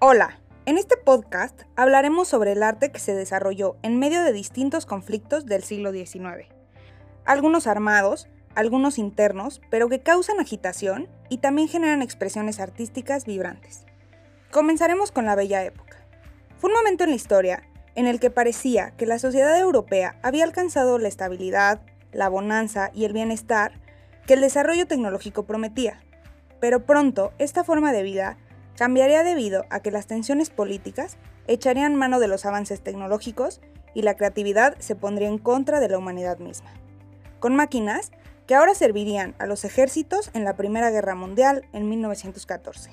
Hola, en este podcast hablaremos sobre el arte que se desarrolló en medio de distintos conflictos del siglo XIX. Algunos armados, algunos internos, pero que causan agitación y también generan expresiones artísticas vibrantes. Comenzaremos con la Bella Época. Fue un momento en la historia en el que parecía que la sociedad europea había alcanzado la estabilidad, la bonanza y el bienestar que el desarrollo tecnológico prometía. Pero pronto esta forma de vida cambiaría debido a que las tensiones políticas echarían mano de los avances tecnológicos y la creatividad se pondría en contra de la humanidad misma. Con máquinas que ahora servirían a los ejércitos en la Primera Guerra Mundial en 1914.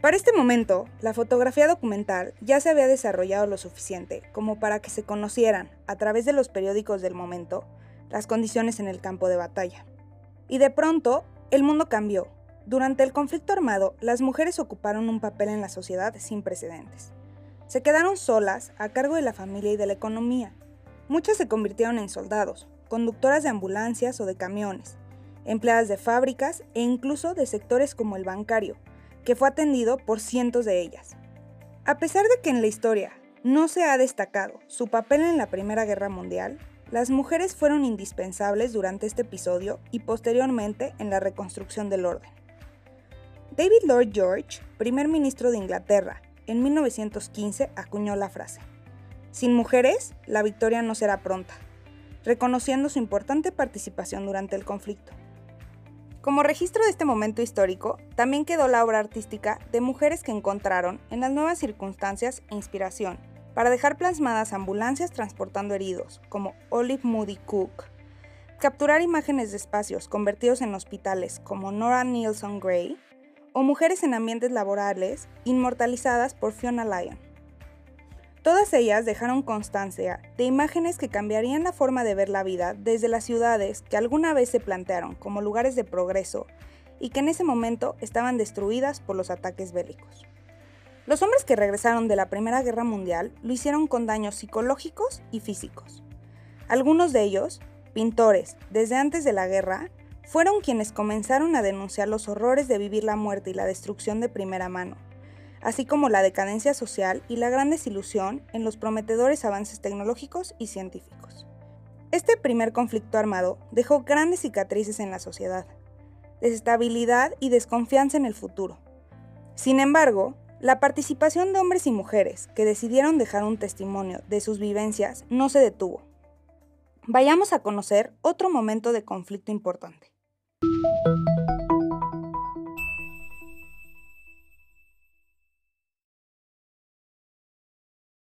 Para este momento, la fotografía documental ya se había desarrollado lo suficiente como para que se conocieran, a través de los periódicos del momento, las condiciones en el campo de batalla. Y de pronto, el mundo cambió durante el conflicto armado, las mujeres ocuparon un papel en la sociedad sin precedentes. Se quedaron solas a cargo de la familia y de la economía. Muchas se convirtieron en soldados, conductoras de ambulancias o de camiones, empleadas de fábricas e incluso de sectores como el bancario, que fue atendido por cientos de ellas. A pesar de que en la historia no se ha destacado su papel en la Primera Guerra Mundial, las mujeres fueron indispensables durante este episodio y posteriormente en la reconstrucción del orden. David Lloyd George, primer ministro de Inglaterra, en 1915 acuñó la frase, Sin mujeres, la victoria no será pronta, reconociendo su importante participación durante el conflicto. Como registro de este momento histórico, también quedó la obra artística de mujeres que encontraron en las nuevas circunstancias inspiración para dejar plasmadas ambulancias transportando heridos, como Olive Moody Cook, capturar imágenes de espacios convertidos en hospitales, como Nora Nielsen Gray, o mujeres en ambientes laborales inmortalizadas por Fiona Lyon. Todas ellas dejaron constancia de imágenes que cambiarían la forma de ver la vida desde las ciudades que alguna vez se plantearon como lugares de progreso y que en ese momento estaban destruidas por los ataques bélicos. Los hombres que regresaron de la Primera Guerra Mundial lo hicieron con daños psicológicos y físicos. Algunos de ellos, pintores desde antes de la guerra, fueron quienes comenzaron a denunciar los horrores de vivir la muerte y la destrucción de primera mano, así como la decadencia social y la gran desilusión en los prometedores avances tecnológicos y científicos. Este primer conflicto armado dejó grandes cicatrices en la sociedad, desestabilidad y desconfianza en el futuro. Sin embargo, la participación de hombres y mujeres que decidieron dejar un testimonio de sus vivencias no se detuvo. Vayamos a conocer otro momento de conflicto importante.